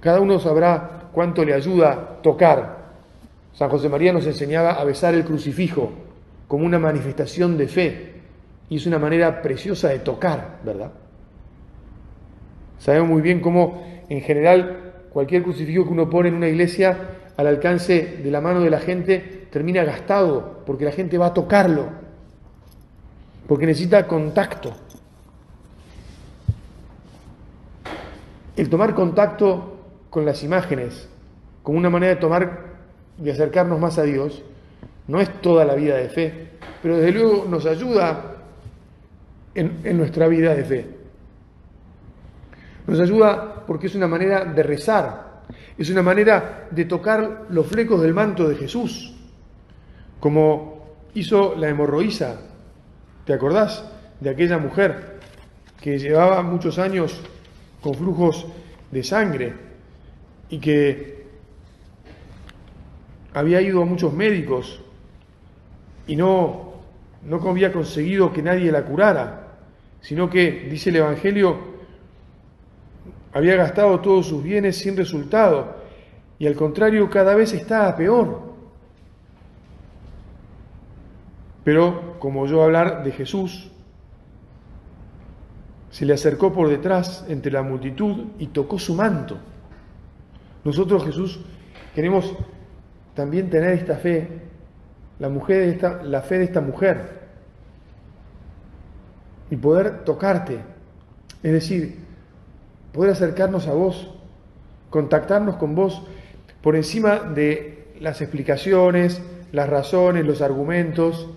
Cada uno sabrá cuánto le ayuda tocar. San José María nos enseñaba a besar el crucifijo como una manifestación de fe y es una manera preciosa de tocar, ¿verdad? Sabemos muy bien cómo en general cualquier crucifijo que uno pone en una iglesia al alcance de la mano de la gente termina gastado porque la gente va a tocarlo, porque necesita contacto. El tomar contacto con las imágenes como una manera de tomar, de acercarnos más a Dios, no es toda la vida de fe, pero desde luego nos ayuda en, en nuestra vida de fe. Nos ayuda porque es una manera de rezar, es una manera de tocar los flecos del manto de Jesús, como hizo la hemorroísa, ¿te acordás? De aquella mujer que llevaba muchos años con flujos de sangre y que había ido a muchos médicos y no, no había conseguido que nadie la curara, sino que, dice el Evangelio, había gastado todos sus bienes sin resultado y al contrario cada vez estaba peor. Pero como yo hablar de Jesús, se le acercó por detrás entre la multitud y tocó su manto. Nosotros, Jesús, queremos también tener esta fe, la, mujer de esta, la fe de esta mujer, y poder tocarte, es decir, poder acercarnos a vos, contactarnos con vos por encima de las explicaciones, las razones, los argumentos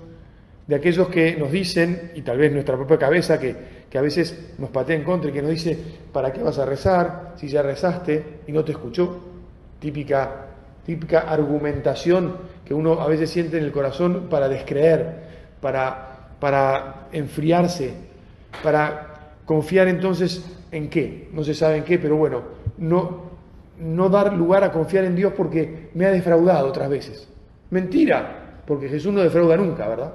de aquellos que nos dicen, y tal vez nuestra propia cabeza, que que a veces nos patea en contra y que nos dice, ¿para qué vas a rezar si ya rezaste y no te escuchó? Típica, típica argumentación que uno a veces siente en el corazón para descreer, para, para enfriarse, para confiar entonces en qué, no se sabe en qué, pero bueno, no, no dar lugar a confiar en Dios porque me ha defraudado otras veces. Mentira, porque Jesús no defrauda nunca, ¿verdad?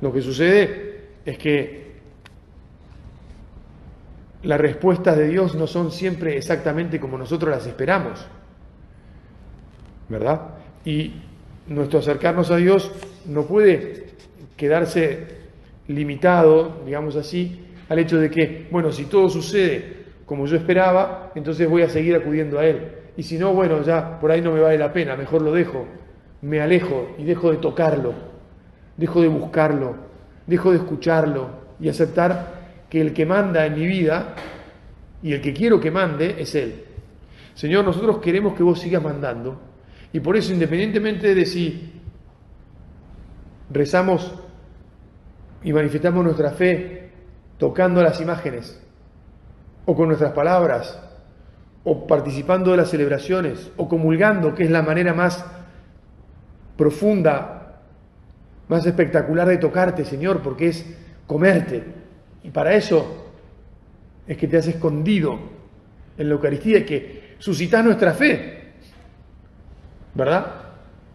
Lo que sucede es que las respuestas de Dios no son siempre exactamente como nosotros las esperamos, ¿verdad? Y nuestro acercarnos a Dios no puede quedarse limitado, digamos así, al hecho de que, bueno, si todo sucede como yo esperaba, entonces voy a seguir acudiendo a Él. Y si no, bueno, ya por ahí no me vale la pena, mejor lo dejo, me alejo y dejo de tocarlo, dejo de buscarlo, dejo de escucharlo y aceptar que el que manda en mi vida y el que quiero que mande es Él. Señor, nosotros queremos que vos sigas mandando y por eso independientemente de si rezamos y manifestamos nuestra fe tocando las imágenes o con nuestras palabras o participando de las celebraciones o comulgando, que es la manera más profunda más espectacular de tocarte, Señor, porque es comerte. Y para eso es que te has escondido en la Eucaristía y que suscitas nuestra fe. ¿Verdad?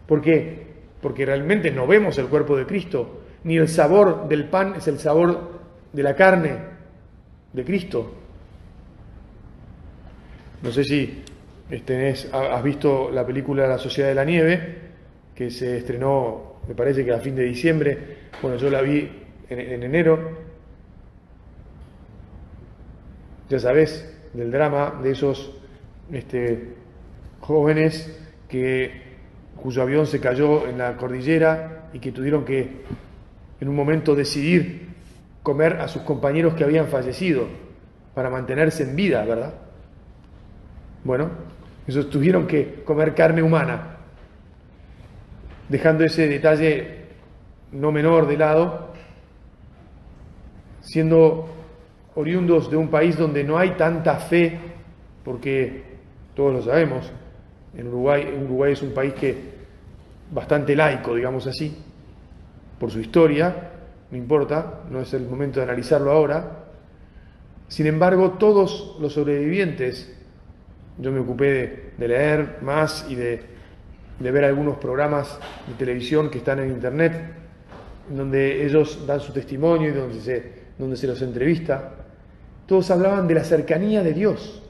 Porque, porque realmente no vemos el cuerpo de Cristo, ni el sabor del pan es el sabor de la carne de Cristo. No sé si este, has visto la película La Sociedad de la Nieve, que se estrenó me parece que a fin de diciembre, bueno, yo la vi en, enero, ya sabes, del drama de esos este, jóvenes que, cuyo avión se cayó en la cordillera y que tuvieron que en un momento decidir comer a sus compañeros que habían fallecido para mantenerse en vida, ¿verdad? Bueno, esos tuvieron que comer carne humana dejando ese detalle no menor de lado, siendo oriundos de un país donde no hay tanta fe, porque todos lo sabemos, en Uruguay, Uruguay es un país que bastante laico, digamos así, por su historia, no importa, no es el momento de analizarlo ahora. Sin embargo, todos los sobrevivientes, yo me ocupé de, de leer más y de de ver algunos programas de televisión que están en internet, donde ellos dan su testimonio y donde se, donde se los entrevista. todos hablaban de la cercanía de Dios.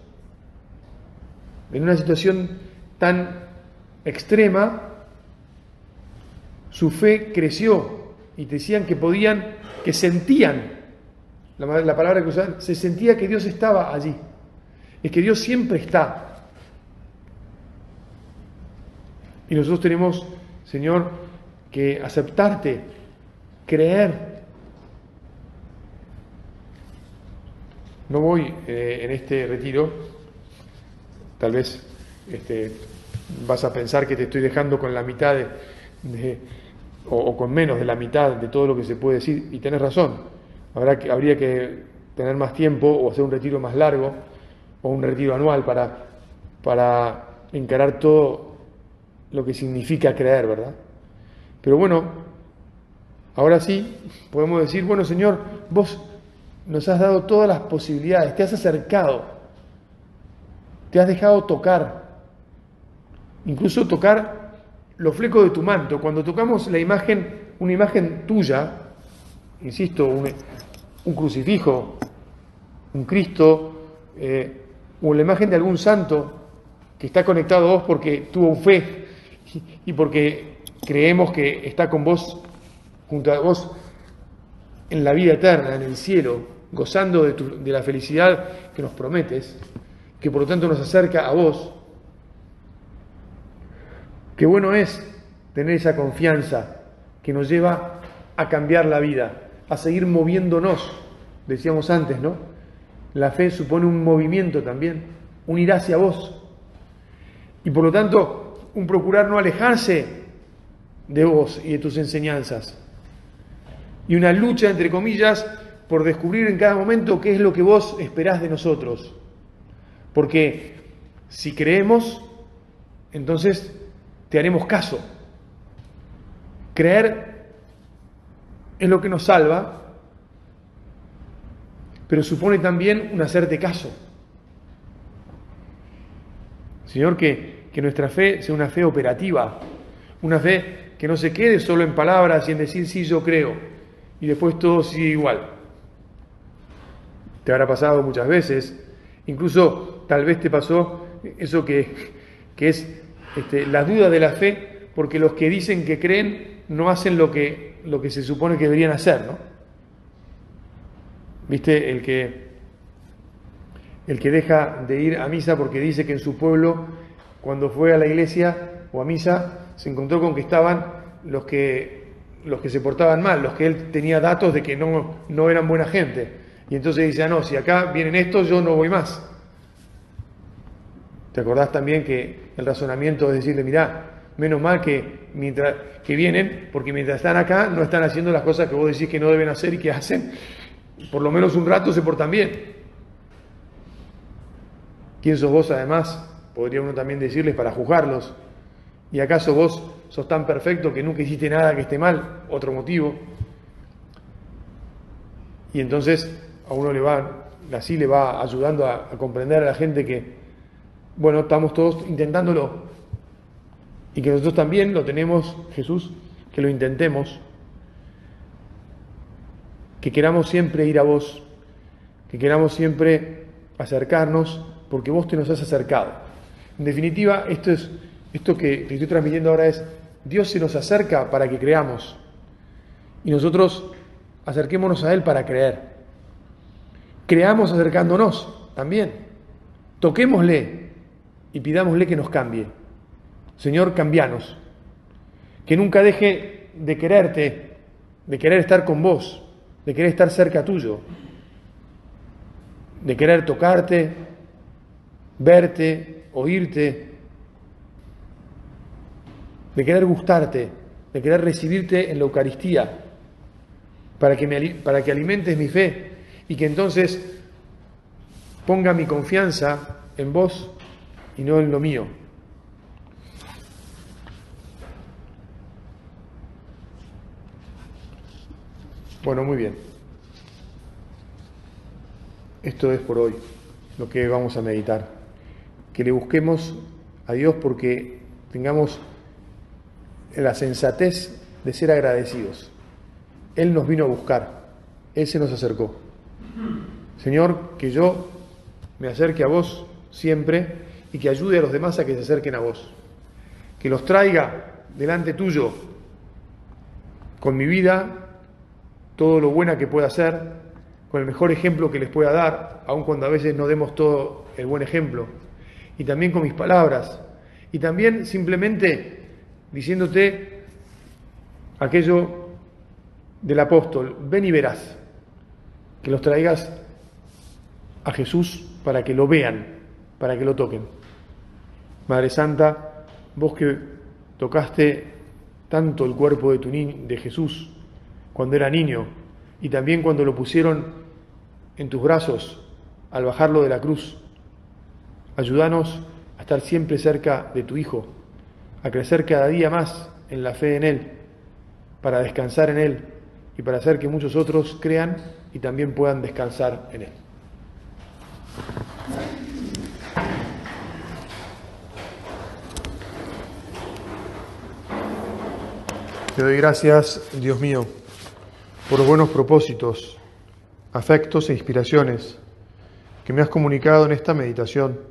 En una situación tan extrema, su fe creció y decían que podían, que sentían, la, la palabra que usaban, se sentía que Dios estaba allí. Es que Dios siempre está. Y nosotros tenemos, Señor, que aceptarte, creer. No voy eh, en este retiro, tal vez este, vas a pensar que te estoy dejando con la mitad o, con menos de la mitad de todo lo que se puede decir, y tenés razón, Habrá que, habría que tener más tiempo o hacer un retiro más largo o un retiro anual para, para encarar todo lo que significa creer, ¿verdad? Pero bueno, ahora sí podemos decir, bueno Señor, vos nos has dado todas las posibilidades, te has acercado, te has dejado tocar, incluso tocar los flecos de tu manto. Cuando tocamos la imagen, una imagen tuya, insisto, un, crucifijo, un Cristo, eh, o la imagen de algún santo que está conectado a vos porque tuvo fe y porque creemos que está con vos, junto a vos, en la vida eterna, en el cielo, gozando de, de la felicidad que nos prometes, que por lo tanto nos acerca a vos. Qué bueno es tener esa confianza que nos lleva a cambiar la vida, a seguir moviéndonos, decíamos antes, ¿no? La fe supone un movimiento también, un ir hacia vos. Y por lo tanto, un procurar no alejarse de vos y de tus enseñanzas. Y una lucha, entre comillas, por descubrir en cada momento qué es lo que vos esperás de nosotros. Porque si creemos, entonces te haremos caso. Creer es lo que nos salva, pero supone también un hacerte caso. Señor, que, que nuestra fe sea una fe operativa, una fe que no se quede solo en palabras y en decir sí, yo creo, y después todo sigue igual. Te habrá pasado muchas veces, incluso tal vez te pasó eso que, que es este, la duda de la fe, porque los que dicen que creen no hacen lo que, lo que se supone que deberían hacer, ¿no? ¿Viste? El que, el que deja de ir a misa porque dice que en su pueblo, cuando fue a la iglesia o a misa, se encontró con que estaban los que, los que se portaban mal, los que él tenía datos de que no, no eran buena gente. Y entonces dice, ah, no, si acá vienen estos, yo no voy más. ¿Te acordás también que el razonamiento es decirle, mirá, menos mal que, mientras, que vienen, porque mientras están acá no están haciendo las cosas que vos decís que no deben hacer y que hacen, por lo menos un rato se portan bien. ¿Quién sos vos además? Podría uno también decirles para juzgarlos. ¿Y acaso vos sos tan perfecto que nunca hiciste nada que esté mal? Otro motivo. Y entonces a uno le va, así le va ayudando a, comprender a la gente que, bueno, estamos todos intentándolo. Y que nosotros también lo tenemos, Jesús, que lo intentemos. Que queramos siempre ir a vos. Que queramos siempre acercarnos porque vos te nos has acercado. En definitiva, esto es esto que estoy transmitiendo ahora es, Dios se nos acerca para que creamos y nosotros acerquémonos a Él para creer. Creamos acercándonos también. Toquémosle y pidámosle que nos cambie. Señor, cambianos. Que nunca deje de quererte, de querer estar con vos, de querer estar cerca tuyo, de querer tocarte, verte, oírte, de querer gustarte, de querer recibirte en la Eucaristía, para que, para que alimentes mi fe y que entonces ponga mi confianza en vos y no en lo mío. Bueno, muy bien. Esto es por hoy lo que vamos a meditar. Que le busquemos a Dios porque tengamos la sensatez de ser agradecidos. Él nos vino a buscar, Él se nos acercó. Señor, que yo me acerque a vos siempre y que ayude a los demás a que se acerquen a vos. Que los traiga delante tuyo con mi vida, todo lo buena que pueda hacer, con el mejor ejemplo que les pueda dar, aun cuando a veces no demos todo el buen ejemplo, y también con mis palabras, y también simplemente diciéndote aquello del apóstol, ven y verás, que los traigas a Jesús para que lo vean, para que lo toquen. Madre Santa, vos que tocaste tanto el cuerpo de, tu de Jesús cuando era niño y también cuando lo pusieron en tus brazos al bajarlo de la cruz, ayúdanos a estar siempre cerca de tu Hijo, a crecer cada día más en la fe en Él, para descansar en Él y para hacer que muchos otros crean y también puedan descansar en Él. Te doy gracias, Dios mío, por los buenos propósitos, afectos e inspiraciones que me has comunicado en esta meditación.